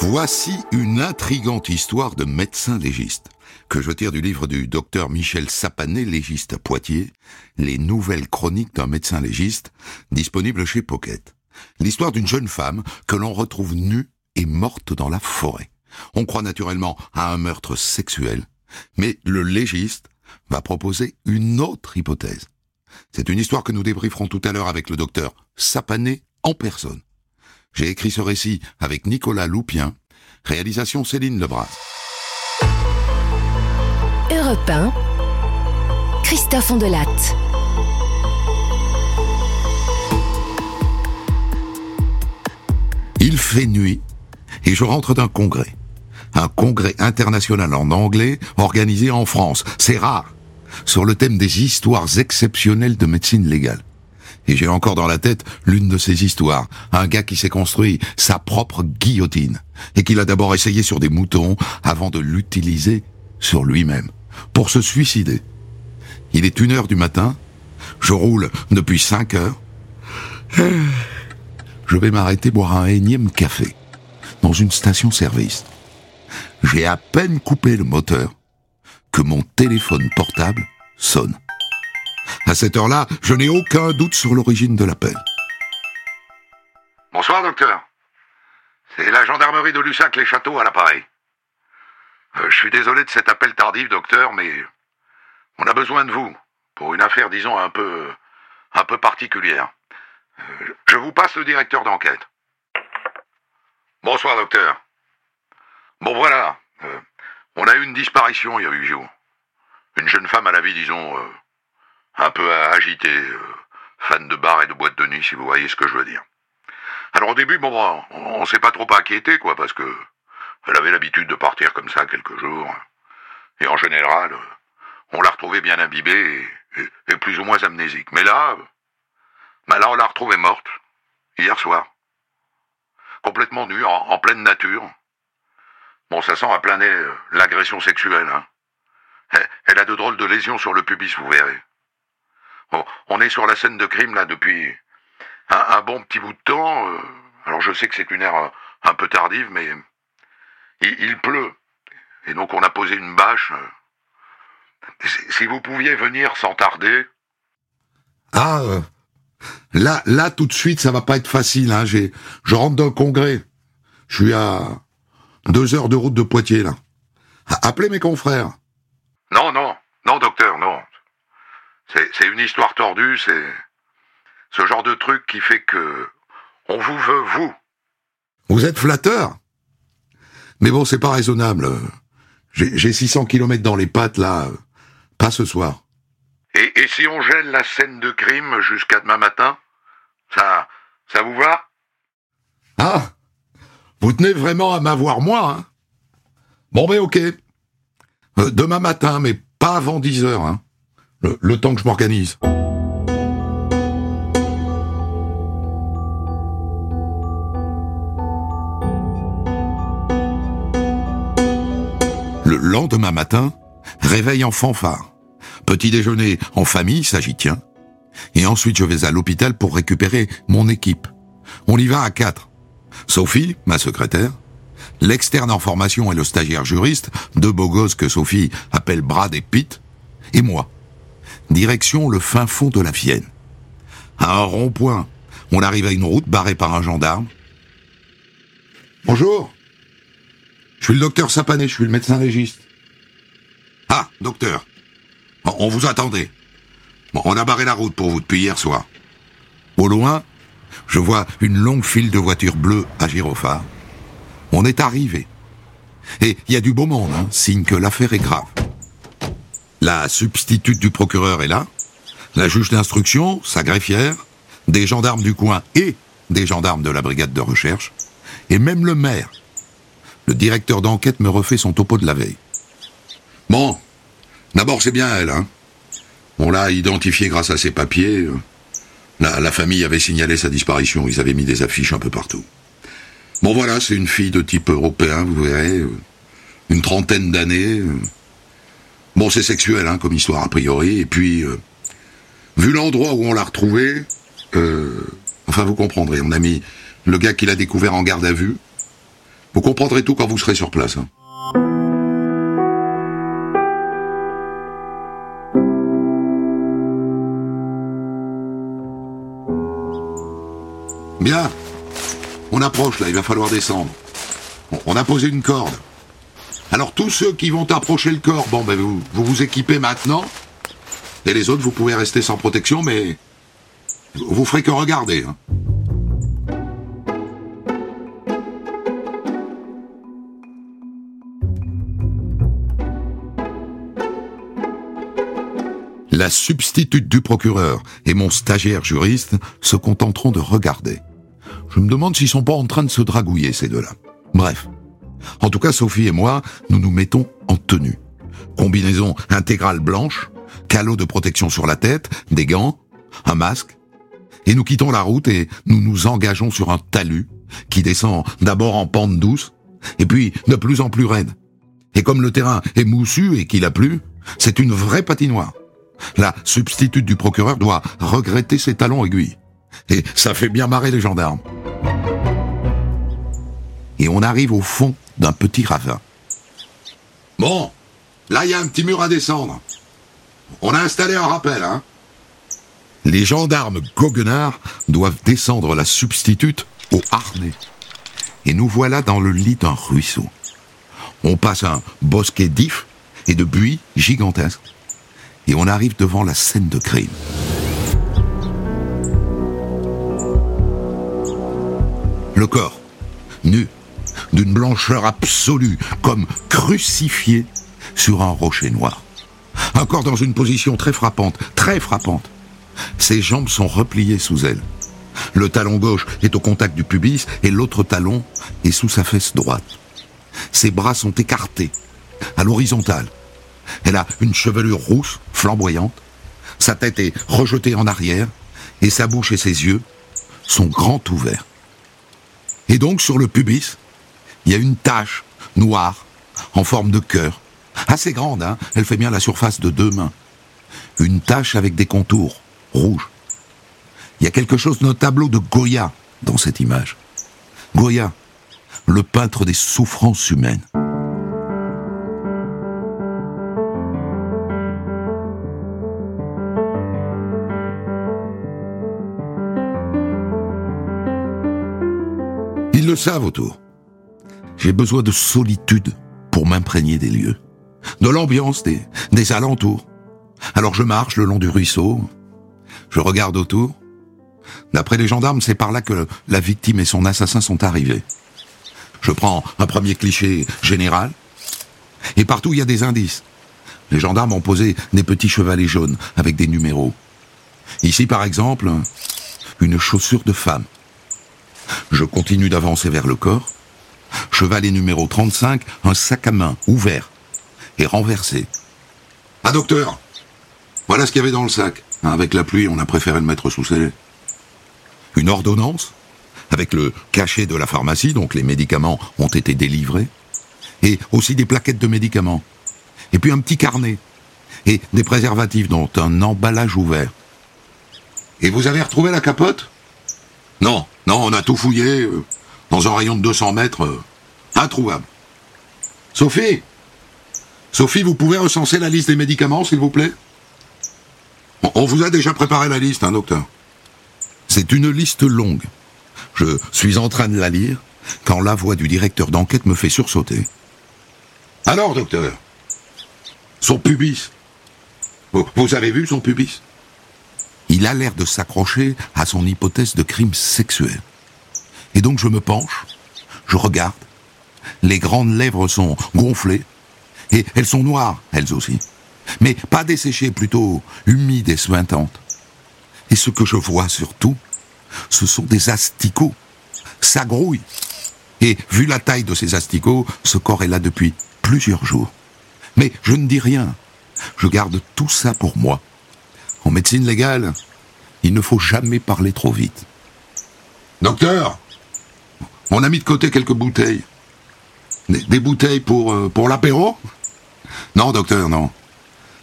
Voici une intrigante histoire de médecin légiste que je tire du livre du docteur Michel Sapanet, légiste à Poitiers, Les nouvelles chroniques d'un médecin légiste, disponible chez Pocket. L'histoire d'une jeune femme que l'on retrouve nue et morte dans la forêt. On croit naturellement à un meurtre sexuel, mais le légiste va proposer une autre hypothèse. C'est une histoire que nous débrieferons tout à l'heure avec le docteur Sapané en personne. J'ai écrit ce récit avec Nicolas Loupien, réalisation Céline Lebras. Europe 1, Christophe Ondelatte. Il fait nuit et je rentre d'un congrès. Un congrès international en anglais organisé en France. C'est rare. Sur le thème des histoires exceptionnelles de médecine légale. Et j'ai encore dans la tête l'une de ces histoires. Un gars qui s'est construit sa propre guillotine. Et qu'il a d'abord essayé sur des moutons avant de l'utiliser sur lui-même. Pour se suicider. Il est une heure du matin. Je roule depuis cinq heures. Je vais m'arrêter boire un énième café. Dans une station-service. J'ai à peine coupé le moteur que mon téléphone portable sonne. À cette heure-là, je n'ai aucun doute sur l'origine de l'appel. Bonsoir, docteur. C'est la gendarmerie de Lussac-les-Châteaux à l'appareil. Euh, je suis désolé de cet appel tardif, docteur, mais on a besoin de vous pour une affaire, disons, un peu, un peu particulière. Euh, je vous passe le directeur d'enquête. Bonsoir, docteur. Bon, voilà. Euh, on a eu une disparition il y a huit jours. Une jeune femme à la vie, disons, un peu agitée, euh, fan de bar et de boîte de nuit, si vous voyez ce que je veux dire. Alors au début, bon, on, s'est pas trop inquiété, quoi, parce que elle avait l'habitude de partir comme ça quelques jours. Et en général, on l'a retrouvée bien imbibée et, plus ou moins amnésique. Mais là, bah là, on l'a retrouvée morte, hier soir. Complètement nue, en pleine nature. Bon, ça sent à plein nez euh, l'agression sexuelle. Hein. Elle a de drôles de lésions sur le pubis, vous verrez. Bon, on est sur la scène de crime là depuis un, bon petit bout de temps. Euh. alors je sais que c'est une heure euh, un peu tardive, mais il, pleut. Et donc on a posé une bâche. Si vous pouviez venir sans tarder. Ah, là, là tout de suite, ça va pas être facile. Hein. J'ai, je rentre d'un congrès. Je suis à deux heures de route de Poitiers, là. Appelez mes confrères. Non, non. C'est une histoire tordue, c'est ce genre de truc qui fait que on vous veut, vous. Vous êtes flatteur Mais bon, c'est pas raisonnable. J'ai 600 kilomètres dans les pattes, là. Pas ce soir. Et, et si on gèle la scène de crime jusqu'à demain matin Ça, ça vous va? Ah vous tenez vraiment à m'avoir moi, hein? Bon ben ok. Euh, demain matin, mais pas avant 10 heures, hein. Le, temps que je m'organise. Le lendemain matin, réveil en fanfare. Petit déjeuner en famille, ça j'y tiens. Et ensuite je vais à l'hôpital pour récupérer mon équipe. On y va à quatre. Sophie, ma secrétaire, l'externe en formation et le stagiaire juriste, deux beaux gosses que Sophie appelle Brad et Pete, et moi. Direction le fin fond de la Vienne. À un rond-point, on arrive à une route barrée par un gendarme. Bonjour. Je suis le docteur Sapané, je suis le médecin légiste. Ah, docteur. on vous attendait. on a barré la route pour vous depuis hier soir. Au loin, je vois une longue file de voitures bleues à gyrophare. On est arrivé. Et il y a du beau monde, hein, signe que l'affaire est grave. La substitute du procureur est là, la juge d'instruction, sa greffière, des gendarmes du coin et des gendarmes de la brigade de recherche, et même le maire. Le directeur d'enquête me refait son topo de la veille. Bon, d'abord c'est bien elle, hein. On l'a identifiée grâce à ses papiers. La, famille avait signalé sa disparition, ils avaient mis des affiches un peu partout. Bon voilà, c'est une fille de type européen, vous verrez, une trentaine d'années. Euh. Bon, c'est sexuel, hein, comme histoire a priori, et puis, euh, vu l'endroit où on l'a retrouvée, Enfin, vous comprendrez. On a mis le gars qui l'a découvert en garde à vue. Vous comprendrez tout quand vous serez sur place. hein. Bien. On approche là, il va falloir descendre. On a posé une corde. Alors tous ceux qui vont approcher le corps, bon ben vous vous, équipez maintenant. Et les autres, vous pouvez rester sans protection, mais vous ferez que regarder. hein. La substitute du procureur et mon stagiaire juriste se contenteront de regarder. Je me demande s'ils sont pas en train de se dragouiller, ces deux-là. Bref. En tout cas, Sophie et moi, nous nous mettons en tenue. Combinaison intégrale blanche, calot de protection sur la tête, des gants, un masque. Et nous quittons la route et nous nous engageons sur un talus qui descend d'abord en pente douce et puis de plus en plus raide. Et comme le terrain est moussu et qu'il a plu, c'est une vraie patinoire. La substitute du procureur doit regretter ses talons aiguilles. Et ça fait bien marrer les gendarmes. Et on arrive au fond d'un petit ravin. Bon, là il y a un petit mur à descendre. On a installé un rappel, hein Les gendarmes goguenards doivent descendre la substitute au harnais. Et nous voilà dans le lit d'un ruisseau. On passe un bosquet d'ifs et de buis gigantesques. Et on arrive devant la scène de crime. Le corps, nu, d'une blancheur absolue, comme crucifié sur un rocher noir. Un corps dans une position très frappante, très frappante. Ses jambes sont repliées sous elle. Le talon gauche est au contact du pubis et l'autre talon est sous sa fesse droite. Ses bras sont écartés, à l'horizontale. Elle a une chevelure rousse, flamboyante. Sa tête est rejetée en arrière et sa bouche et ses yeux sont grands ouverts. Et donc sur le pubis, il y a une tache noire en forme de cœur, assez grande, hein elle fait bien la surface de deux mains. Une tache avec des contours rouges. Il y a quelque chose de tableau de Goya dans cette image. Goya, le peintre des souffrances humaines. Ils le savent autour. J'ai besoin de solitude pour m'imprégner des lieux, de l'ambiance des, des alentours. Alors je marche le long du ruisseau, je regarde autour. D'après les gendarmes, c'est par là que la victime et son assassin sont arrivés. Je prends un premier cliché général, et partout il y a des indices. Les gendarmes ont posé des petits chevalets jaunes avec des numéros. Ici, par exemple, une chaussure de femme. Je continue d'avancer vers le corps. Chevalet numéro 35, un sac à main ouvert et renversé. Ah docteur Voilà ce qu'il y avait dans le sac. Hein, Avec la pluie, on a préféré le mettre sous scellé. Une ordonnance, avec le cachet de la pharmacie, donc les médicaments ont été délivrés, et aussi des plaquettes de médicaments. Et puis un petit carnet, et des préservatifs dont un emballage ouvert. Et vous avez retrouvé la capote? Non, non, on a tout fouillé, euh, dans un rayon de 200 mètres, euh, introuvable. Sophie Sophie, vous pouvez recenser la liste des médicaments, s'il vous plaît? On, vous a déjà préparé la liste, hein, docteur C'est une liste longue. Je suis en train de la lire quand la voix du directeur d'enquête me fait sursauter. Alors, docteur Son pubis vous avez vu son pubis? Il a l'air de s'accrocher à son hypothèse de crime sexuel. Et donc je me penche, je regarde. Les grandes lèvres sont gonflées. Et elles sont noires, elles aussi. Mais pas desséchées, plutôt humides et suintantes. Et ce que je vois surtout, ce sont des asticots. Ça grouille. Et vu la taille de ces asticots, ce corps est là depuis plusieurs jours. Mais je ne dis rien. Je garde tout ça pour moi. En médecine légale, il ne faut jamais parler trop vite. Docteur, on a mis de côté quelques bouteilles. Des, bouteilles pour, euh, pour l'apéro? Non, docteur, non.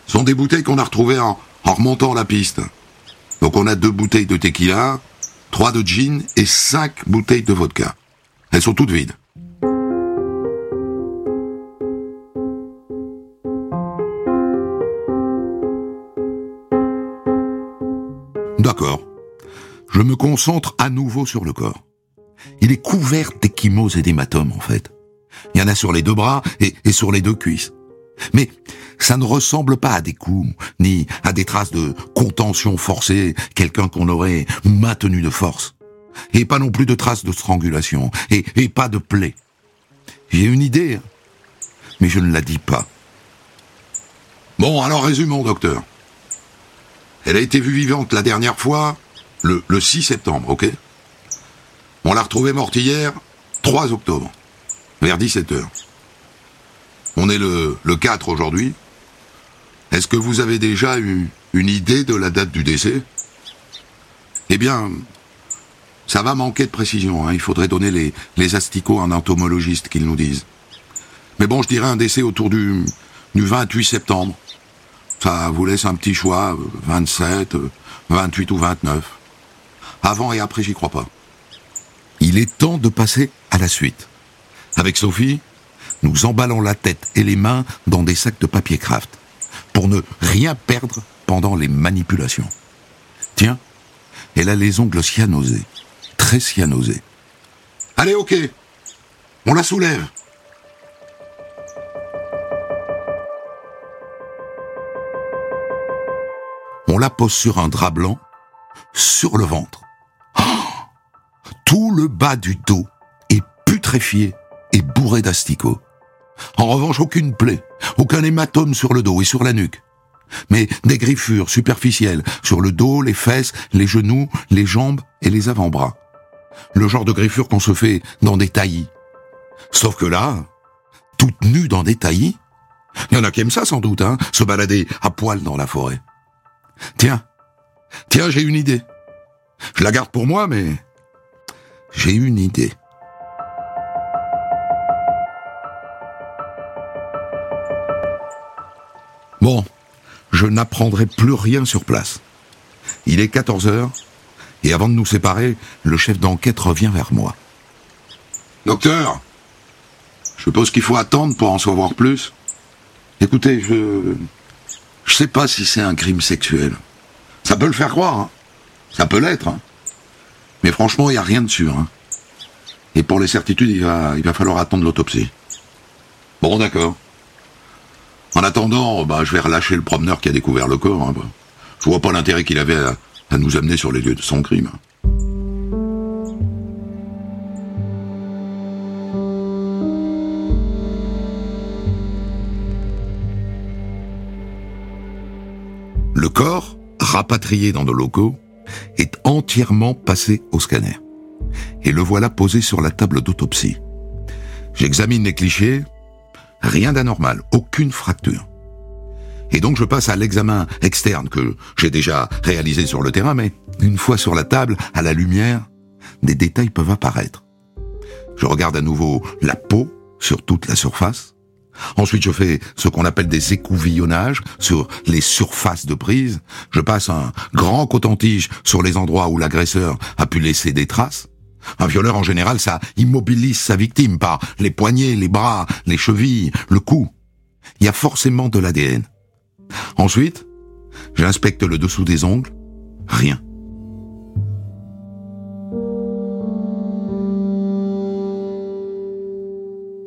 Ce sont des bouteilles qu'on a retrouvées en, en remontant la piste. Donc on a deux bouteilles de tequila, trois de gin et cinq bouteilles de vodka. Elles sont toutes vides. D'accord. Je me concentre à nouveau sur le corps. Il est couvert d'échymoses et d'hématomes, en fait. Il y en a sur les deux bras et, et sur les deux cuisses. Mais ça ne ressemble pas à des coups, ni à des traces de contention forcée, quelqu'un qu'on aurait maintenu de force. Et pas non plus de traces de strangulation, et, et pas de plaie. J'ai une idée, mais je ne la dis pas. Bon, alors résumons, docteur. Elle a été vue vivante la dernière fois, le, le 6 septembre, ok? On l'a retrouvée morte hier, 3 octobre, vers 17h. On est le, le 4 aujourd'hui. Est-ce que vous avez déjà eu une idée de la date du décès? Eh bien, ça va manquer de précision. Hein. Il faudrait donner les, les asticots à un entomologiste qu'ils nous disent. Mais bon, je dirais un décès autour du, du 28 septembre. Ça vous laisse un petit choix, 27, 28 ou 29. Avant et après, j'y crois pas. Il est temps de passer à la suite. Avec Sophie, nous emballons la tête et les mains dans des sacs de papier craft pour ne rien perdre pendant les manipulations. Tiens, elle a les ongles cyanosés, très cyanosés. Allez, ok, on la soulève. On la pose sur un drap blanc, sur le ventre. Le bas du dos est putréfié et bourré d'asticots. En revanche, aucune plaie, aucun hématome sur le dos et sur la nuque. Mais des griffures superficielles sur le dos, les fesses, les genoux, les jambes et les avant-bras. Le genre de griffures qu'on se fait dans des taillis. Sauf que là, toute nue dans des taillis, il y en a qui aiment ça sans doute, hein, se balader à poil dans la forêt. Tiens, tiens, j'ai une idée. Je la garde pour moi, mais j'ai une idée. Bon, je n'apprendrai plus rien sur place. Il est 14 heures, et avant de nous séparer, le chef d'enquête revient vers moi. Docteur, je suppose qu'il faut attendre pour en savoir plus. Écoutez, je... Je sais pas si c'est un crime sexuel. Ça peut le faire croire, hein. Ça peut l'être, hein. Mais franchement, il n'y a rien de sûr, hein. Et pour les certitudes, il va, il va falloir attendre l'autopsie. Bon, d'accord. En attendant, bah, je vais relâcher le promeneur qui a découvert le corps. Hein. Je vois pas l'intérêt qu'il avait à, à nous amener sur les lieux de son crime. Le corps, rapatrié dans nos locaux, est entièrement passé au scanner. Et le voilà posé sur la table d'autopsie. J'examine les clichés, rien d'anormal, aucune fracture. Et donc je passe à l'examen externe que j'ai déjà réalisé sur le terrain, mais une fois sur la table, à la lumière, des détails peuvent apparaître. Je regarde à nouveau la peau sur toute la surface. Ensuite, je fais ce qu'on appelle des écouvillonnages sur les surfaces de prise. Je passe un grand coton-tige sur les endroits où l'agresseur a pu laisser des traces. Un violeur, en général, ça immobilise sa victime par les poignets, les bras, les chevilles, le cou. Il y a forcément de l'ADN. Ensuite, j'inspecte le dessous des ongles. Rien.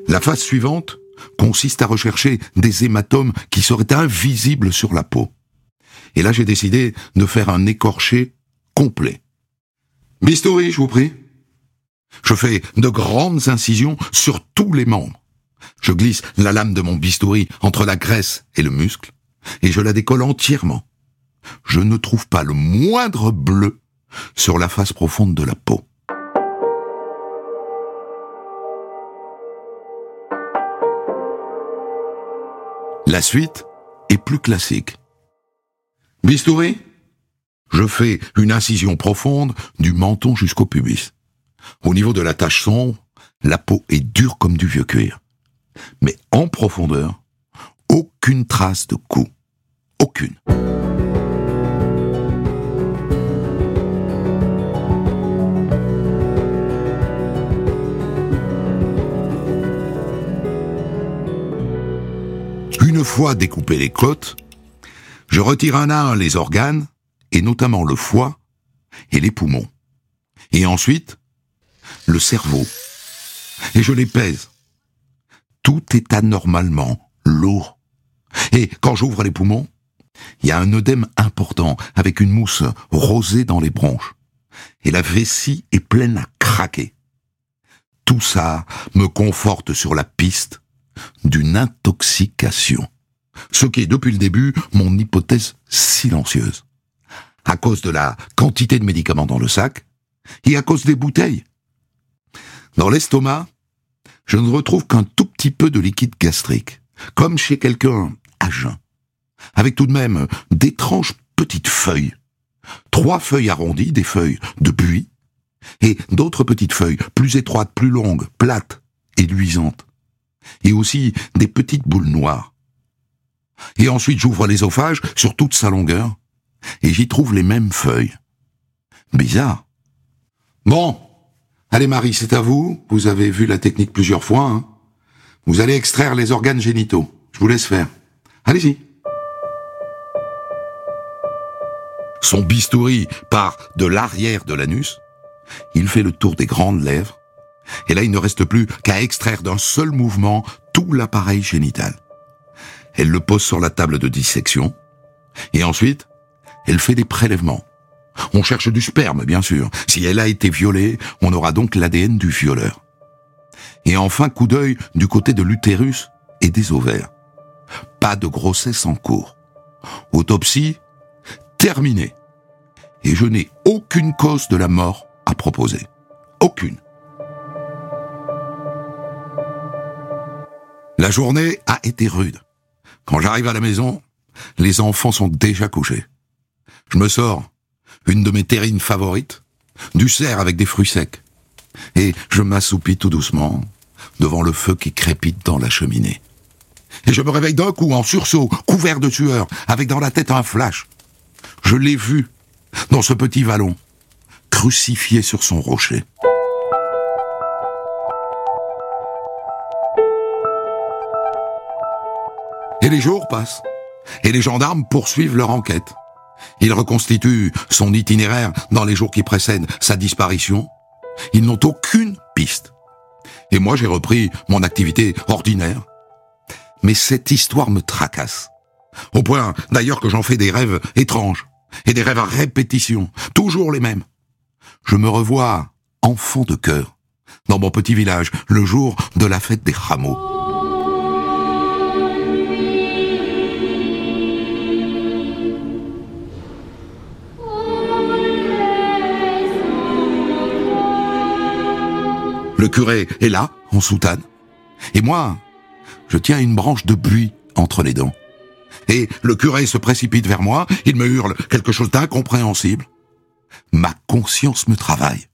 La phase suivante consiste à rechercher des hématomes qui seraient invisibles sur la peau. Et là, j'ai décidé de faire un écorché complet. Bistouri, je vous prie. Je fais de grandes incisions sur tous les membres. Je glisse la lame de mon bistouri entre la graisse et le muscle, et je la décolle entièrement. Je ne trouve pas le moindre bleu sur la face profonde de la peau. La suite est plus classique. Bistouri Je fais une incision profonde du menton jusqu'au pubis. Au niveau de la tache sombre, la peau est dure comme du vieux cuir. Mais en profondeur, aucune trace de coup. Aucune. Fois découpé les côtes, je retire un à un les organes, et notamment le foie et les poumons. Et ensuite, le cerveau. Et je les pèse. Tout est anormalement lourd. Et quand j'ouvre les poumons, il y a un œdème important avec une mousse rosée dans les bronches. Et la vessie est pleine à craquer. Tout ça me conforte sur la piste d'une intoxication. Ce qui est depuis le début mon hypothèse silencieuse. À cause de la quantité de médicaments dans le sac et à cause des bouteilles. Dans l'estomac, je ne retrouve qu'un tout petit peu de liquide gastrique, comme chez quelqu'un à jeun, avec tout de même d'étranges petites feuilles. Trois feuilles arrondies, des feuilles de buis, et d'autres petites feuilles, plus étroites, plus longues, plates et luisantes, et aussi des petites boules noires. Et ensuite j'ouvre l'ésophage sur toute sa longueur, et j'y trouve les mêmes feuilles. Bizarre. Bon, allez Marie, c'est à vous, vous avez vu la technique plusieurs fois, hein. Vous allez extraire les organes génitaux, je vous laisse faire. Allez-y. Son bistouri part de l'arrière de l'anus, il fait le tour des grandes lèvres, et là il ne reste plus qu'à extraire d'un seul mouvement tout l'appareil génital. Elle le pose sur la table de dissection, et ensuite, elle fait des prélèvements. On cherche du sperme, bien sûr. Si elle a été violée, on aura donc l'ADN du violeur. Et enfin, coup d'œil du côté de l'utérus et des ovaires. Pas de grossesse en cours. Autopsie terminée. Et je n'ai aucune cause de la mort à proposer. Aucune. La journée a été rude. Quand j'arrive à la maison, les enfants sont déjà couchés. Je me sors une de mes terrines favorites, du cerf avec des fruits secs, et je m'assoupis tout doucement devant le feu qui crépite dans la cheminée. Et je me réveille d'un coup en sursaut, couvert de sueur, avec dans la tête un flash. Je l'ai vu dans ce petit vallon, crucifié sur son rocher. Les jours passent, et les gendarmes poursuivent leur enquête. Ils reconstituent son itinéraire dans les jours qui précèdent sa disparition. Ils n'ont aucune piste. Et moi, j'ai repris mon activité ordinaire. Mais cette histoire me tracasse. Au point, d'ailleurs, que j'en fais des rêves étranges. Et des rêves à répétition. Toujours les mêmes. Je me revois enfant de cœur. Dans mon petit village, le jour de la fête des rameaux. Le curé est là, en soutane. Et moi, je tiens une branche de buis entre les dents. Et le curé se précipite vers moi, il me hurle quelque chose d'incompréhensible. Ma conscience me travaille.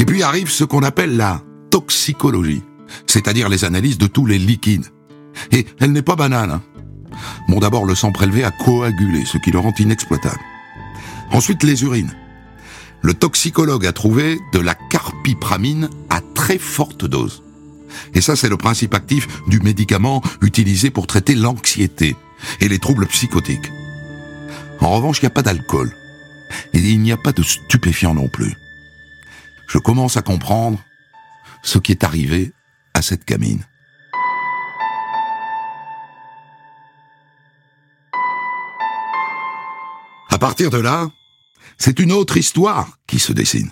Et puis arrive ce qu'on appelle la toxicologie, c'est-à-dire les analyses de tous les liquides. Et elle n'est pas banale. Hein. Bon, d'abord, le sang prélevé a coagulé, ce qui le rend inexploitable. Ensuite, les urines. Le toxicologue a trouvé de la carpipramine à très forte dose. Et ça, c'est le principe actif du médicament utilisé pour traiter l'anxiété et les troubles psychotiques. En revanche, il n'y a pas d'alcool. Et il n'y a pas de stupéfiant non plus. Je commence à comprendre ce qui est arrivé à cette gamine. À partir de là, c'est une autre histoire qui se dessine.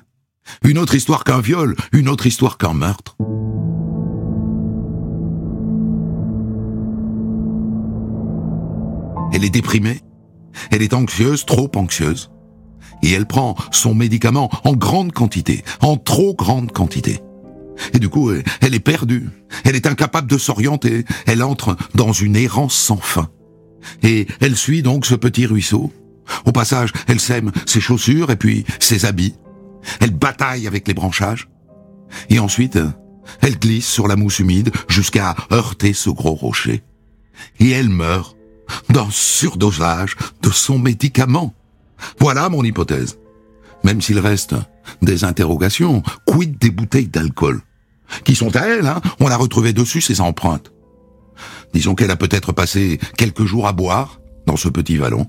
Une autre histoire qu'un viol, une autre histoire qu'un meurtre. Elle est déprimée, elle est anxieuse, trop anxieuse, et elle prend son médicament en grande quantité, en trop grande quantité. Et du coup, elle est perdue, elle est incapable de s'orienter, elle entre dans une errance sans fin. Et elle suit donc ce petit ruisseau, au passage, elle sème ses chaussures et puis ses habits. Elle bataille avec les branchages. Et ensuite, elle glisse sur la mousse humide jusqu'à heurter ce gros rocher. Et elle meurt d'un surdosage de son médicament. Voilà mon hypothèse. Même s'il reste des interrogations, quid des bouteilles d'alcool? Qui sont à elle, hein? On a retrouvé dessus ses empreintes. Disons qu'elle a peut-être passé quelques jours à boire dans ce petit vallon.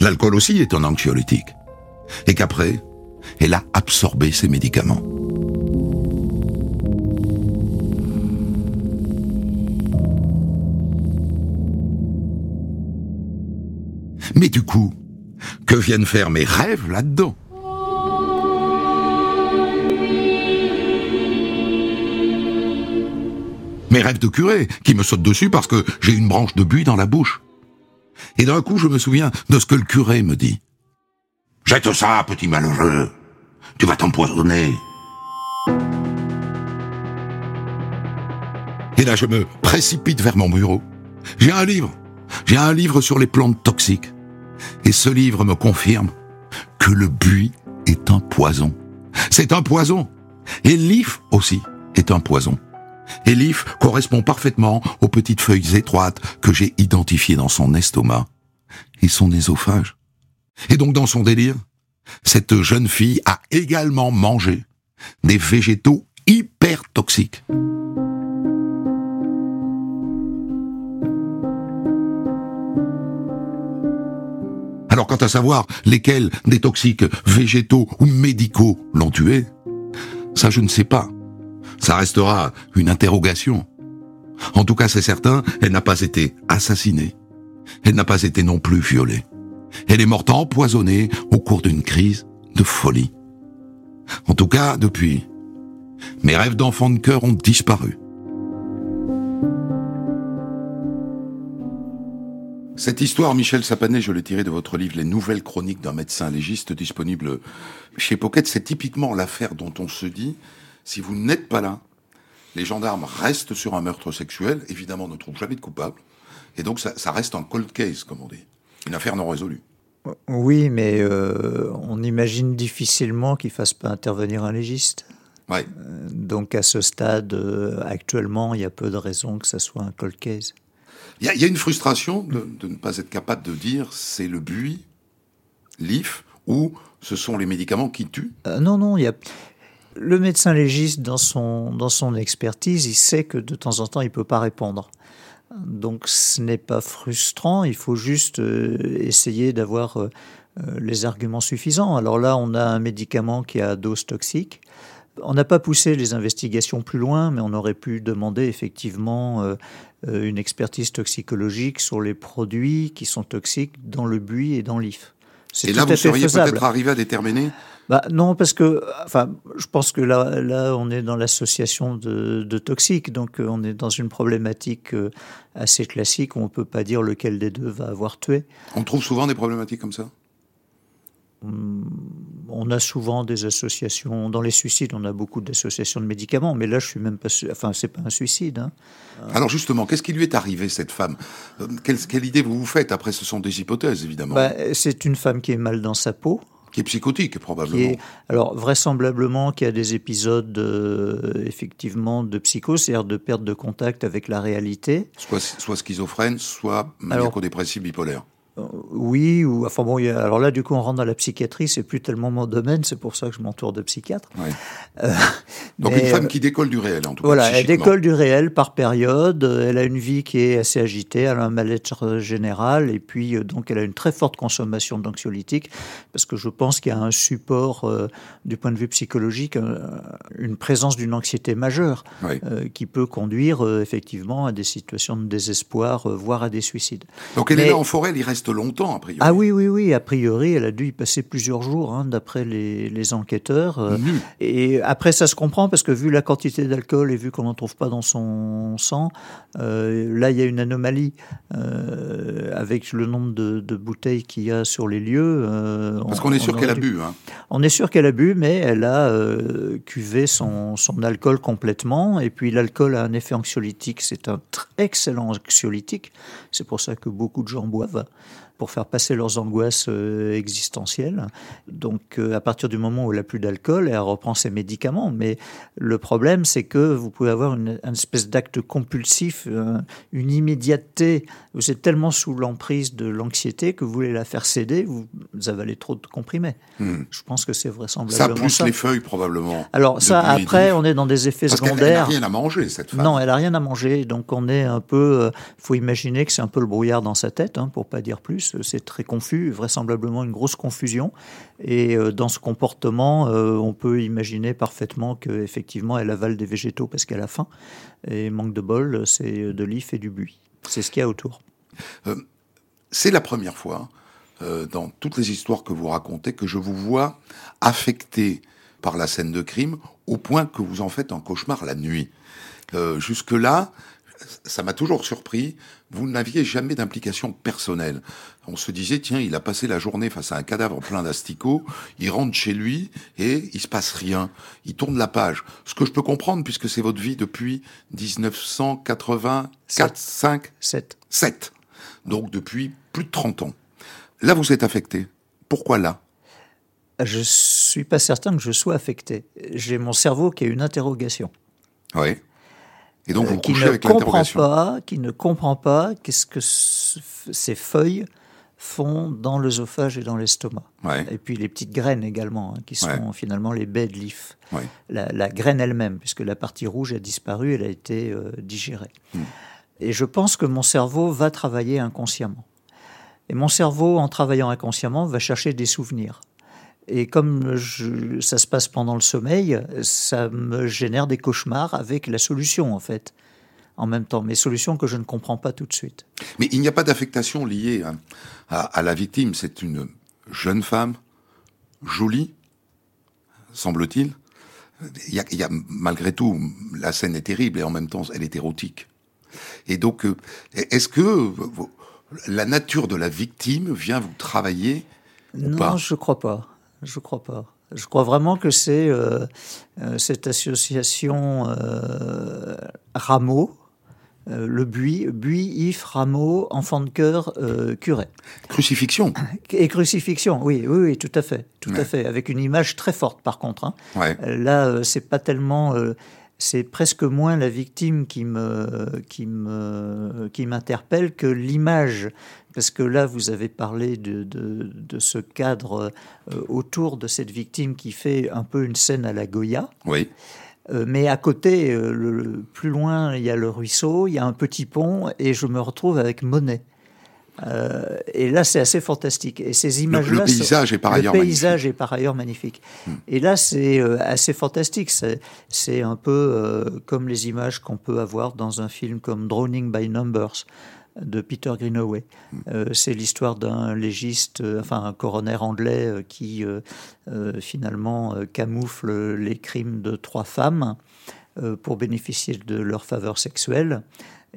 L'alcool aussi est un anxiolytique. Et qu'après, elle a absorbé ses médicaments. Mais du coup, que viennent faire mes rêves là-dedans? Mes rêves de curé, qui me sautent dessus parce que j'ai une branche de buis dans la bouche. Et d'un coup, je me souviens de ce que le curé me dit. Jette ça, petit malheureux. Tu vas t'empoisonner. Et là, je me précipite vers mon bureau. J'ai un livre. J'ai un livre sur les plantes toxiques. Et ce livre me confirme que le buis est un poison. C'est un poison. Et l'if aussi est un poison. Et l'if correspond parfaitement aux petites feuilles étroites que j'ai identifiées dans son estomac et son ésophage. Et donc dans son délire, cette jeune fille a également mangé des végétaux hyper toxiques. Alors quant à savoir lesquels des toxiques végétaux ou médicaux l'ont tué, ça je ne sais pas. Ça restera une interrogation. En tout cas, c'est certain, elle n'a pas été assassinée. Elle n'a pas été non plus violée. Elle est morte empoisonnée au cours d'une crise de folie. En tout cas, depuis, mes rêves d'enfant de cœur ont disparu. Cette histoire, Michel Sapanet, je l'ai tirée de votre livre Les Nouvelles Chroniques d'un médecin légiste, disponible chez Pocket. C'est typiquement l'affaire dont on se dit, si vous n'êtes pas là, les gendarmes restent sur un meurtre sexuel, évidemment ne trouvent jamais de coupable, et donc ça, reste un cold case, comme on dit, une affaire non résolue. Oui, mais euh, on imagine difficilement qu'il ne fasse pas intervenir un légiste. Ouais. Euh, donc à ce stade, euh, actuellement, il y a peu de raisons que ça soit un cold case. Il y, a une frustration de, ne pas être capable de dire c'est le buis, l'IF, ou ce sont les médicaments qui tuent euh, Non, non, il y a... Le médecin légiste, dans son, dans son expertise, il sait que de temps en temps, il ne peut pas répondre. Donc ce n'est pas frustrant, il faut juste euh, essayer d'avoir euh, les arguments suffisants. Alors là, on a un médicament qui a dose toxique. On n'a pas poussé les investigations plus loin, mais on aurait pu demander effectivement euh, une expertise toxicologique sur les produits qui sont toxiques dans le buis et dans l'IF. Et là, vous seriez peut-être arrivé à déterminer bah, non, parce que, enfin, je pense que là, là on est dans l'association de, de, toxiques, donc euh, on est dans une problématique euh, assez classique où on ne peut pas dire lequel des deux va avoir tué. On trouve souvent des problématiques comme ça? Hum, on a souvent des associations. Dans les suicides, on a beaucoup d'associations de médicaments, mais là, je suis même pas. Enfin, c'est pas un suicide. Hein. Alors justement, qu'est-ce qui lui est arrivé cette femme? Euh, quelle, idée vous vous faites? Après, ce sont des hypothèses, évidemment. Bah, c'est une femme qui est mal dans sa peau. Qui est psychotique, probablement. alors, vraisemblablement, qui a des épisodes, euh, effectivement, de psychose, c'est-à-dire de perte de contact avec la réalité. Soit, soit schizophrène, soit maniaco-dépressive bipolaire. Euh, oui, ou enfin bon, alors là du coup on rentre dans la psychiatrie, c'est plus tellement mon domaine, c'est pour ça que je m'entoure de psychiatres. Euh, Donc une femme qui décolle du réel en tout cas. Voilà, elle décolle du réel par période, elle a une vie qui est assez agitée, elle a un mal-être général et puis euh, donc elle a une très forte consommation d'anxiolytiques parce que je pense qu'il y a un support du point de vue psychologique, une présence d'une anxiété majeure qui peut conduire effectivement à des situations de désespoir, voire à des suicides. Donc elle est là en forêt, elle y reste longtemps, a priori. Ah oui, oui, oui. A priori, elle a dû y passer plusieurs jours, hein, d'après les, enquêteurs. Euh, et après, ça se comprend parce que vu la quantité d'alcool et vu qu'on n'en trouve pas dans son sang, euh, là, il y a une anomalie euh, avec le nombre de, bouteilles qu'il y a sur les lieux. parce qu'on est sûr qu'elle a bu. Hein. On est sûr qu'elle a bu, mais elle a cuvé son, son alcool complètement. Et puis, l'alcool a un effet anxiolytique. C'est un excellent anxiolytique. C'est pour ça que beaucoup de gens boivent. Pour faire passer leurs angoisses euh, existentielles. Donc euh, à partir du moment où elle a plus d'alcool, elle reprend ses médicaments. Mais le problème, c'est que vous pouvez avoir une, espèce d'acte compulsif, euh, une immédiateté. Vous êtes tellement sous l'emprise de l'anxiété que vous voulez la faire céder, vous, avalez trop de comprimés. Hmm. Je pense que c'est vraisemblablement ça. Plus les feuilles probablement. Alors ça, après, on est dans des effets secondaires. Elle n'a rien à manger cette femme. Non, elle a rien à manger. Donc on est un peu. Il faut imaginer que c'est un peu le brouillard dans sa tête, hein, pour pas dire plus. C'est très confus, vraisemblablement une grosse confusion. Et euh, dans ce comportement, euh, on peut imaginer parfaitement qu'effectivement, elle avale des végétaux parce qu'elle a faim. Et manque de bol, c'est de l'if et du buis. C'est ce qu'il y a autour. Euh, c'est la première fois dans toutes les histoires que vous racontez que je vous vois affecté par la scène de crime au point que vous en faites un cauchemar la nuit. Jusque-là, ça m'a toujours surpris, vous n'aviez jamais d'implication personnelle. On se disait, tiens, il a passé la journée face à un cadavre plein d'asticots, il rentre chez lui et il se passe rien. Il tourne la page. Ce que je peux comprendre, puisque c'est votre vie depuis 1984, 5 7. 7. Donc depuis plus de 30 ans. Là, vous êtes affecté. Pourquoi là? Je suis pas certain que je sois affecté. J'ai mon cerveau qui a une interrogation. Oui. Et donc vous qui ne comprend pas, qui ne comprend pas qu'est-ce que ces feuilles font dans l'œsophage et dans l'estomac. Et puis les petites graines également, hein, qui sont finalement les baies de l'if. La, graine elle-même, puisque la partie rouge a disparu, elle a été euh, digérée. Hmm. Et je pense que mon cerveau va travailler inconsciemment. Et mon cerveau, en travaillant inconsciemment, va chercher des souvenirs. Et comme ça se passe pendant le sommeil, ça me génère des cauchemars avec la solution, en fait, en même temps. Mais solutions que je ne comprends pas tout de suite. Mais il n'y a pas d'affectation liée à, la victime. C'est une jeune femme, jolie, semble-t-il. Il y, a, malgré tout, la scène est terrible et en même temps, elle est érotique. Et donc, euh, est-ce que la nature de la victime vient vous travailler Non, je crois pas. Je crois pas. Je crois vraiment que c'est euh, euh, cette association euh, Rameau, euh, le buis, buis, if, rameau, enfant de cœur, curé. Crucifixion. Et crucifixion, oui, oui, oui, tout à fait, tout à fait, avec une image très forte par contre. Hein. Ouais. Là, c'est pas tellement c'est presque moins la victime qui me qui me qui m'interpelle que l'image parce que là vous avez parlé de, de, de ce cadre euh, autour de cette victime qui fait un peu une scène à la Goya. Oui. Euh, mais à côté, euh, le, plus loin, il y a le ruisseau, il y a un petit pont, et je me retrouve avec Monet. Euh, et là, c'est assez fantastique. Et ces images-là, le, paysage est par ailleurs le paysage magnifique. est par ailleurs magnifique. Hmm. Et là, c'est euh, assez fantastique. C'est un peu euh, comme les images qu'on peut avoir dans un film comme Drowning by Numbers de Peter Greenaway. Hmm. c'est l'histoire d'un légiste, enfin un coroner anglais qui finalement camoufle les crimes de trois femmes pour bénéficier de leur faveur sexuelle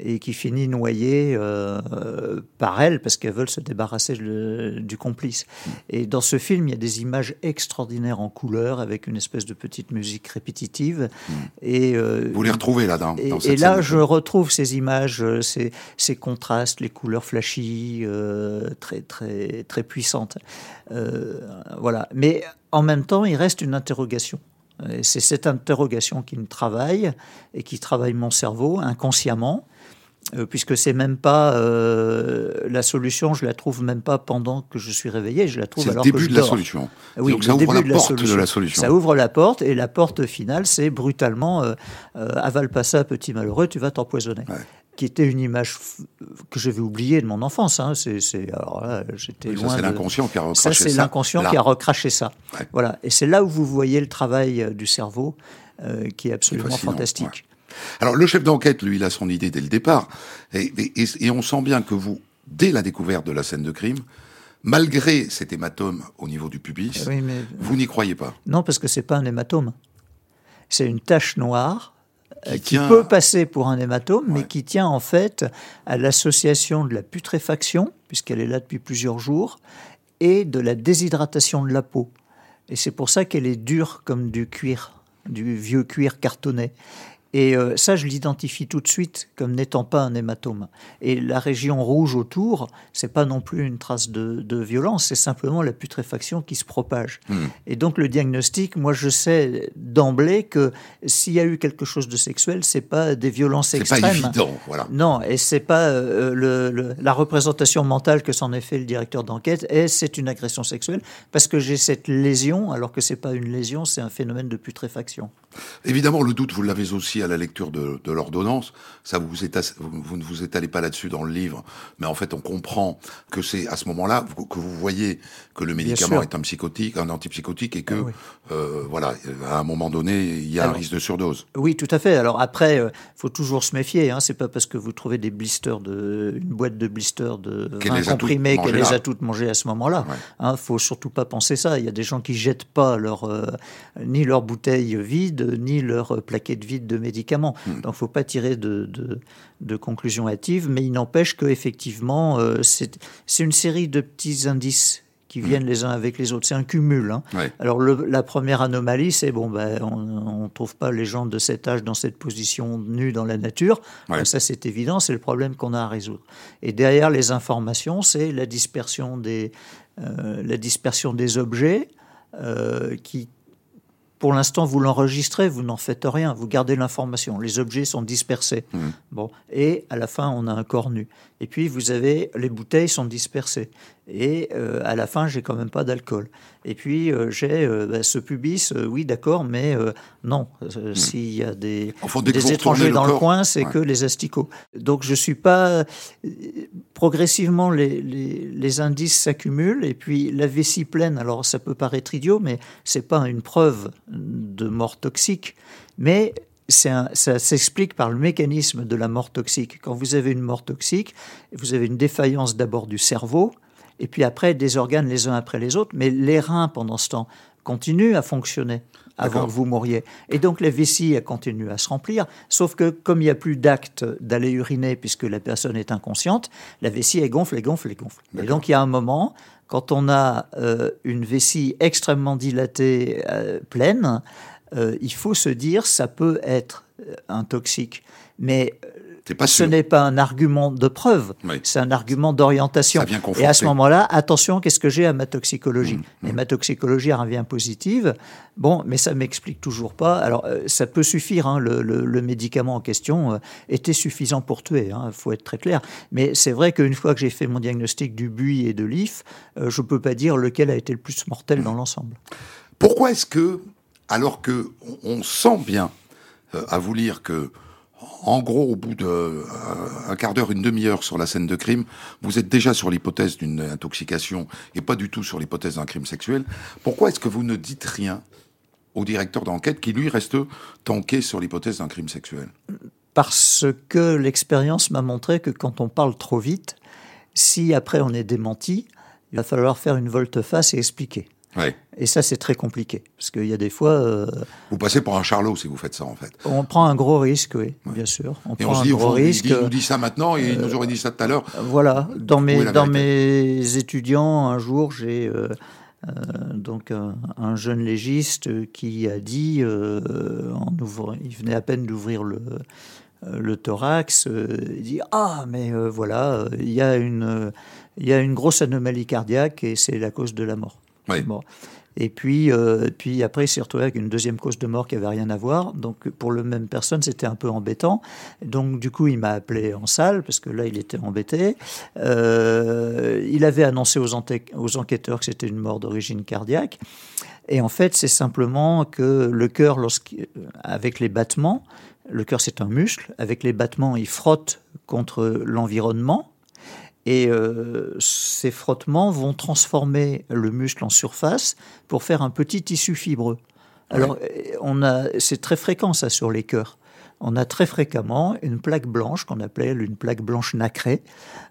et qui finit noyée euh, par elle parce qu'elles veulent se débarrasser du complice. Et dans ce film, il y a des images extraordinaires en couleur avec une espèce de petite musique répétitive. Et, euh, Vous les retrouvez là dans, Et, et là, je retrouve ces images, euh, ces, ces contrastes, les couleurs flashy, très, très, très puissantes. voilà. Mais en même temps, il reste une interrogation. C'est cette interrogation qui me travaille et qui travaille mon cerveau inconsciemment. Euh, puisque c'est même pas euh, la solution, je la trouve même pas pendant que je suis réveillé, je la trouve alors le début de la solution. Oui, Donc ça ouvre la porte de la solution. Ça ouvre la porte et la porte finale, c'est brutalement euh, avale pas ça, petit malheureux, tu vas t'empoisonner. Qui était une image que j'avais oubliée de mon enfance. Hein. C'est, j'étais loin. C'est l'inconscient qui a recraché ça. C'est l'inconscient qui a recraché ça. Voilà. Et c'est là où vous voyez le travail du cerveau qui est absolument fantastique. Alors le chef d'enquête, lui, il a son idée dès le départ, et, on sent bien que vous, dès la découverte de la scène de crime, malgré cet hématome au niveau du pubis, vous n'y croyez pas. Non, parce que c'est pas un hématome. C'est une tache noire euh, qui, peut passer pour un hématome, mais qui tient en fait à l'association de la putréfaction, puisqu'elle est là depuis plusieurs jours, et de la déshydratation de la peau. Et c'est pour ça qu'elle est dure comme du cuir, du vieux cuir cartonné. Et euh, ça, je l'identifie tout de suite comme n'étant pas un hématome. Et la région rouge autour, c'est pas non plus une trace de, de violence, c'est simplement la putréfaction qui se propage. Hmm. Et donc le diagnostic, moi je sais d'emblée que s'il y a eu quelque chose de sexuel, c'est pas des violences C'est extrêmes. pas évident, voilà. Non, et c'est pas euh, le, le- la représentation mentale que s'en est fait le directeur d'enquête, et c'est une agression sexuelle, parce que j'ai cette lésion, alors que c'est pas une lésion, c'est un phénomène de putréfaction. Évidemment, le doute, vous l'avez aussi à la lecture de, de l'ordonnance. Ça, vous, vous, étas- vous, vous ne vous étalez pas là-dessus dans le livre, mais en fait, on comprend que c'est à ce moment-là que vous voyez que le médicament est un psychotique, un antipsychotique, et que, Ah oui. euh, voilà, à un moment donné, il y a un risque de surdose. Oui, tout à fait. Alors après, il faut toujours se méfier. Hein. C'est pas parce que vous trouvez des blisters de, une boîte de blisters de Qu'elle les comprimés qu'elle les a toutes mangées à ce moment-là. Ouais. Hein, faut surtout pas penser ça. Il y a des gens qui jettent pas leur euh, ni leur bouteille vide ni leur euh, plaquette vide de médicaments. Hmm. Donc, faut pas tirer de, de, de conclusions hâtives. Mais il n'empêche que effectivement, euh, c'est une série de petits indices Hmm. qui viennent les uns avec les autres. C'est un cumul. Hein. Ouais. Alors le- la première anomalie, c'est bon, ben, on ne trouve pas les gens de cet âge dans cette position nue dans la nature. Ouais. Ben, ça c'est évident, c'est le problème qu'on a à résoudre. Et derrière les informations, c'est la dispersion des, euh, la dispersion des objets euh, qui, pour l'instant, vous l'enregistrez, vous n'en faites rien, vous gardez l'information. Les objets sont dispersés. Mhm. Bon, et à la fin, on a un corps nu. Et puis vous avez les bouteilles sont dispersées. Et euh, à la fin, j'ai quand même pas d'alcool. Et puis euh, j'ai euh, bah, ce pubis, oui, d'accord, mais non. Euh, S'il y a des, des étrangers le dans le coin, c'est Ouais. que les asticots. Donc je suis pas. Progressivement, les, les, les indices s'accumulent et puis la vessie pleine. Alors ça peut paraître idiot, mais c'est pas une preuve de mort toxique, mais un- ça s'explique par le mécanisme de la mort toxique. Quand vous avez une mort toxique, vous avez une défaillance d'abord du cerveau, et puis après des organes les uns après les autres, mais les reins pendant ce temps continuent à fonctionner avant que vous mouriez. Et donc les vessies elles continuent à se remplir, sauf que comme il n'y a plus d'acte d'aller uriner puisque la personne est inconsciente, la vessie elle gonfle, elle gonfle, elle gonfle. Et donc il y a un moment, quand on a euh, une vessie extrêmement dilatée, euh, pleine, euh, il faut se dire ça peut être un toxique. Mais pas ce n'est pas un argument de preuve, Oui. c'est un argument d'orientation. Et à ce moment-là, attention, qu'est-ce que j'ai à ma toxicologie Mmh, Et ma toxicologie revient positive. Bon, mais ça m'explique toujours pas. Alors, euh, ça peut suffire. hein, le, le- le médicament en question euh, était suffisant pour tuer. Il faut être très clair. Mais c'est vrai qu'une fois que j'ai fait mon diagnostic du buis et de l'if, euh, je peux pas dire lequel a été le plus mortel dans l'ensemble. Pourquoi est-ce que, alors que on, sent bien à vous lire que, en gros, au bout de euh, quart d'heure, une demi-heure sur la scène de crime, vous êtes déjà sur l'hypothèse d'une intoxication et pas du tout sur l'hypothèse d'un crime sexuel, pourquoi est-ce que vous ne dites rien au directeur d'enquête qui, lui, reste tanké sur l'hypothèse d'un crime sexuel? Parce que l'expérience m'a montré que quand on parle trop vite, si après on est démenti, il va falloir faire une volte-face et expliquer. Ouais. Et ça, c'est très compliqué. Parce qu'il y a des fois, euh, Vous passez pour un charlot si vous faites ça, en fait. on prend un gros risque, oui, bien sûr. On Et prend on se un dit, au gros risque. il nous dit ça maintenant et il nous aurait dit ça tout à l'heure. Voilà, dans mes, dans mes étudiants, un jour, j'ai euh, euh, donc un, un jeune légiste qui a dit, euh, en ouvrant, il venait à peine d'ouvrir le, euh, le thorax, euh, il dit Ah, mais euh, voilà, euh, il y, a une, euh, il y a une grosse anomalie cardiaque et c'est la cause de la mort. Et puis, euh, puis après, il s'est retrouvé avec une deuxième cause de mort qui avait rien à voir. Donc, pour le même personne, c'était un peu embêtant. Donc, du coup, il m'a appelé en salle parce que là, il était embêté. Euh, il avait annoncé aux, aux enquêteurs que c'était une mort d'origine cardiaque. Et en fait, c'est simplement que le cœur, avec les battements, le cœur c'est un muscle, avec les battements, il frotte contre l'environnement. Et euh, ces frottements vont transformer le muscle en surface pour faire un petit tissu fibreux. Alors, euh, on a, c'est très fréquent ça sur les cœurs. On a très fréquemment une plaque blanche qu'on appelle une plaque blanche nacrée,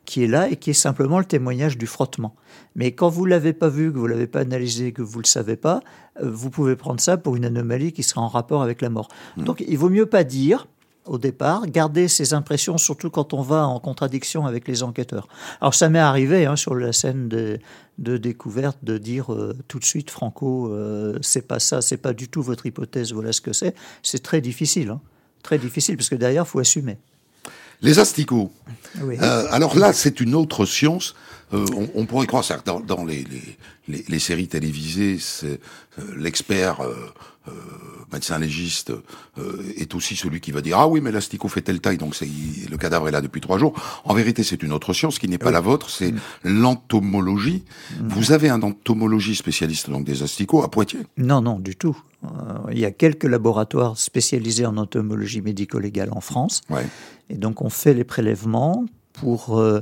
qui est là et qui est simplement le témoignage du frottement. Mais quand vous l'avez pas vu, que vous l'avez pas analysé, que vous le savez pas, euh, vous pouvez prendre ça pour une anomalie qui sera en rapport avec la mort. Donc, il vaut mieux pas dire au départ, garder ses impressions, surtout quand on va en contradiction avec les enquêteurs. Alors ça m'est arrivé hein, sur la scène de, de découverte de dire euh, tout de suite, Franco, euh, c'est pas ça, c'est pas du tout votre hypothèse, voilà ce que c'est. C'est très difficile. hein. Très difficile, parce que derrière, il faut assumer. Les asticots. Oui. Euh, alors là, c'est une autre science. Euh, on, on pourrait croire, c'est-à-dire que dans, dans les, les, les, les séries télévisées, c'est euh, l'expert euh, médecin légiste est aussi celui qui va dire ah oui mais l'asticot fait telle taille donc c'est le cadavre est là depuis trois jours. En vérité, c'est une autre science qui n'est pas la vôtre, c'est l'entomologie. Vous avez un entomologiste spécialiste donc des asticots à Poitiers. Non, non, du tout. Il y a quelques laboratoires spécialisés en entomologie médico-légale en France. Ouais. Et donc, on fait les prélèvements pour euh,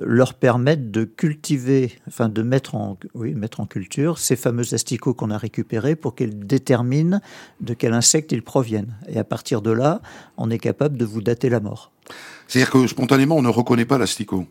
leur permettre de cultiver, enfin de mettre en, oui, mettre en culture ces fameux asticots qu'on a récupérés pour qu'ils déterminent de quel insecte ils proviennent. Et à partir de là, on est capable de vous dater la mort. C'est-à-dire que spontanément, on ne reconnaît pas l'asticot.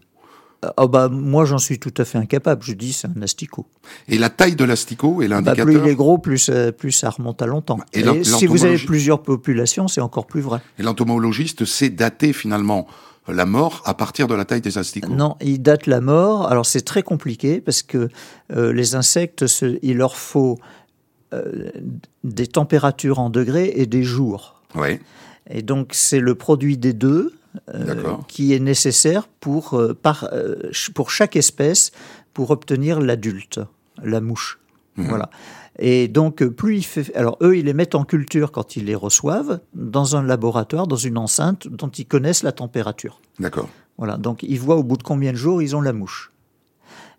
Ah bah, moi, j'en suis tout à fait incapable. Je dis, c'est un asticot. Et la taille de l'asticot est Bah, l'indicateur. plus il est gros, plus, euh, plus ça remonte à longtemps. Et Et, si vous avez plusieurs populations, c'est encore plus vrai. Et l'entomologiste sait dater finalement la mort à partir de la taille des asticots. Non, ils datent la mort. Alors c'est très compliqué parce que euh, les insectes, ce- il leur faut euh, des températures en degrés et des jours. Ouais. Et donc c'est le produit des deux euh, qui est nécessaire pour, par, pour chaque espèce pour obtenir l'adulte, la mouche. Mhm. Voilà. Et donc, euh, plus il fait. Alors, eux, ils les mettent en culture quand ils les reçoivent, dans un laboratoire, dans une enceinte dont ils connaissent la température. D'accord. Voilà, donc ils voient au bout de combien de jours ils ont la mouche.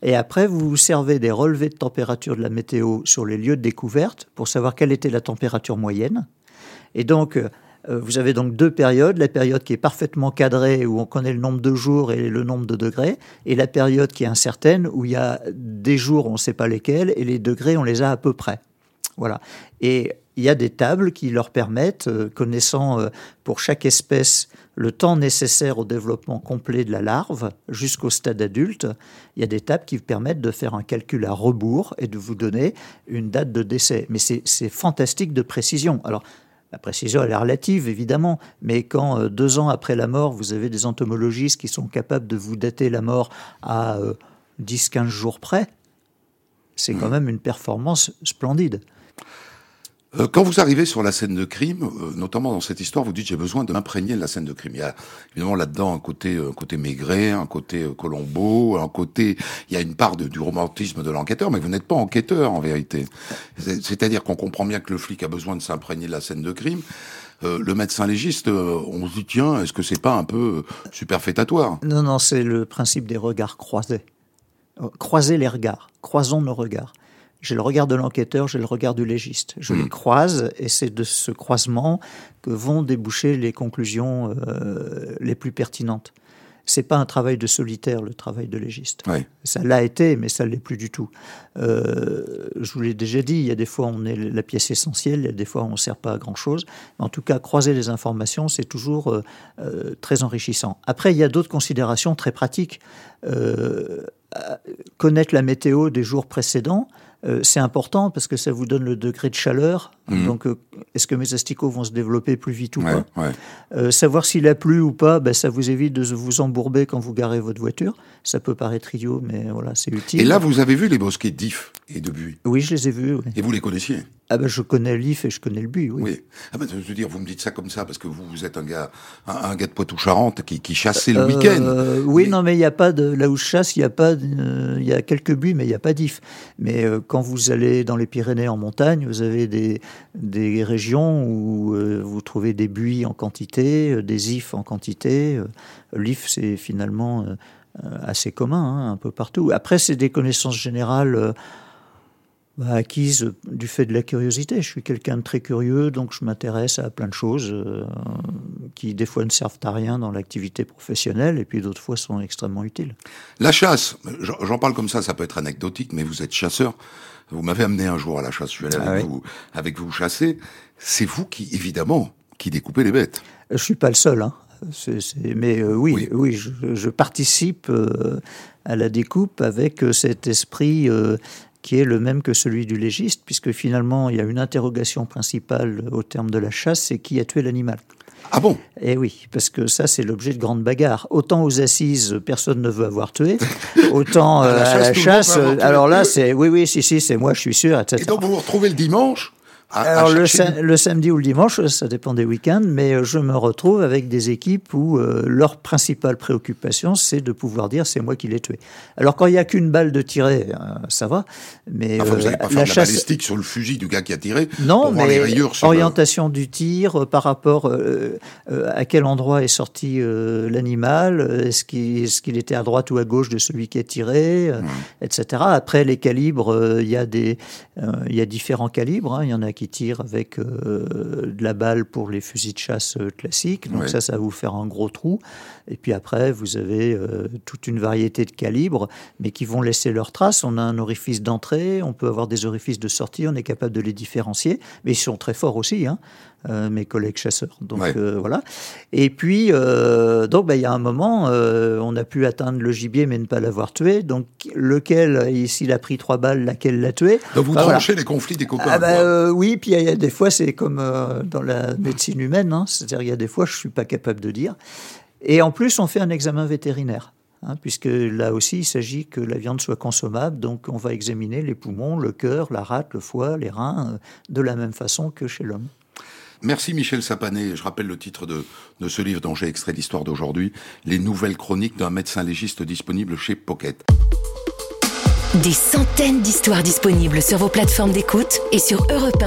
Et après, vous vous servez des relevés de température de la météo sur les lieux de découverte pour savoir quelle était la température moyenne. Et donc, euh, vous avez donc deux périodes, la période qui est parfaitement cadrée, où on connaît le nombre de jours et le nombre de degrés, et la période qui est incertaine, où il y a des jours, on ne sait pas lesquels, et les degrés, on les a à peu près. Voilà. Et il y a des tables qui leur permettent, euh, connaissant euh, pour chaque espèce le temps nécessaire au développement complet de la larve jusqu'au stade adulte, il y a des tables qui permettent de faire un calcul à rebours et de vous donner une date de décès. Mais c'est fantastique de précision. Alors, la précision, elle est relative, évidemment, mais quand euh, deux ans après la mort, vous avez des entomologistes qui sont capables de vous dater la mort à euh, 10-15 jours près, c'est quand même une performance splendide. Euh, quand vous arrivez sur la scène de crime, euh, notamment dans cette histoire, vous dites j'ai besoin de m'imprégner de la scène de crime. Il y a évidemment là-dedans un côté, euh, un côté Maigret, un côté Colombo, un côté, il y a une part du romantisme de l'enquêteur, mais vous n'êtes pas enquêteur en vérité. C'est- C'est-à-dire qu'on comprend bien que le flic a besoin de s'imprégner de la scène de crime. Euh, le médecin légiste, on se dit tiens, est-ce que c'est pas un peu superfétatoire? Non, non, c'est le principe des regards croisés. Croiser les regards, croisons nos regards. J'ai le regard de l'enquêteur, j'ai le regard du légiste. Je les croise et c'est de ce croisement que vont déboucher les conclusions euh, les plus pertinentes. C'est pas un travail de solitaire, le travail de légiste. Ça l'a été, mais ça ne l'est plus du tout. Euh, je vous l'ai déjà dit, il y a des fois on est la pièce essentielle, il y a des fois on ne sert pas à grand-chose. En tout cas, croiser les informations, c'est toujours euh, très enrichissant. Après, il y a d'autres considérations très pratiques. Euh, connaître la météo des jours précédents, c'est important parce que ça vous donne le degré de chaleur. Mhm. Donc, euh, est-ce que mes asticots vont se développer plus vite ou Ouais, pas ouais. euh, savoir s'il a plu ou pas, ben, ça vous évite de vous embourber quand vous garez votre voiture. Ça peut paraître idiot, mais voilà, c'est utile. Et là, vous avez vu les bosquets d'if et de buis, Oui, je les ai vus. oui. et vous les connaissiez? Ah ben, je connais l'IF et je connais le buis, oui. Oui. Ah ben, je veux dire, vous me dites ça comme ça parce que vous, vous êtes un gars, un, un gars de Poitou-Charentes qui, qui chassait le Euh, week-end. oui, Mais- non, mais il n'y a pas de là où je chasse, il y a pas, de- il y a quelques buis, mais il n'y a pas d'if. Mais euh, quand vous allez dans les Pyrénées en montagne, vous avez des, des régions où euh, vous trouvez des buis en quantité, euh, des ifs en quantité. Euh, L'if, c'est finalement assez commun, hein, un peu partout. Après, c'est des connaissances générales. Euh, bah, acquises du fait de la curiosité. Je suis quelqu'un de très curieux, donc je m'intéresse à plein de choses euh, qui des fois ne servent à rien dans l'activité professionnelle et puis d'autres fois sont extrêmement utiles. La chasse, j'en parle comme ça, ça peut être anecdotique, mais vous êtes chasseur. Vous m'avez amené un jour à la chasse, je suis allé Ah avec, oui. vous, avec vous chasser. C'est vous qui, évidemment, qui découpez les bêtes. Euh, Je suis pas le seul, hein. Mais euh, oui, Oui. oui, je, je participe euh, à la découpe avec euh, cet esprit euh, qui est le même que celui du légiste, puisque finalement il y a une interrogation principale au terme de la chasse, c'est qui a tué l'animal. Ah bon? Eh oui, parce que ça, c'est l'objet de grandes bagarres. Autant aux assises, personne ne veut avoir tué, autant À la euh, à chasse, la euh, alors là, c'est oui, oui, si, si, c'est moi, je suis sûr, etc. Et donc vous vous retrouvez le dimanche Alors le, samedi ou le dimanche, ça dépend des week-ends, mais euh, je me retrouve avec des équipes où euh, leur principale préoccupation, c'est de pouvoir dire c'est moi qui l'ai tué. Alors quand il n'y a qu'une balle de tirer, euh, ça va, mais enfin, vous n'allez pas faire la, chasse... balistique sur le fusil du gars qui a tiré. Non, pour mais les rayures sur orientation du tir par rapport à quel endroit est sorti l'animal, est-ce qu'il est qu'il était à droite ou à gauche de celui qui a tiré, etc. Après les calibres, il y a des il y a différents calibres, hein. il y en a qui qui tire avec euh, de la balle pour les fusils de chasse euh, classiques. Donc ça, ça va vous faire un gros trou. Et puis après, vous avez euh, toute une variété de calibres, mais qui vont laisser leurs traces. On a un orifice d'entrée, on peut avoir des orifices de sortie, on est capable de les différencier. Mais ils sont très forts aussi, hein, mes collègues chasseurs. Donc voilà. Et puis, donc, bah, il y a un moment, on a pu atteindre le gibier, mais ne pas l'avoir tué. Donc, lequel, s'il a pris trois balles, laquelle l'a tué? Donc vous tranchez les conflits des copains. Ah bah, oui, puis il y a des fois, c'est comme euh, dans la médecine humaine, hein. c'est-à-dire il y a des fois, je ne suis pas capable de dire. Et en plus, on fait un examen vétérinaire. Hein, puisque là aussi, il s'agit que la viande soit consommable, donc on va examiner les poumons, le cœur, la rate, le foie, les reins, euh, de la même façon que chez l'homme. Merci Michel Sapané. Je rappelle le titre de, ce livre dont j'ai extrait l'histoire d'aujourd'hui, Les nouvelles chroniques d'un médecin légiste disponible chez Pocket. Des centaines d'histoires disponibles sur vos plateformes d'écoute et sur europe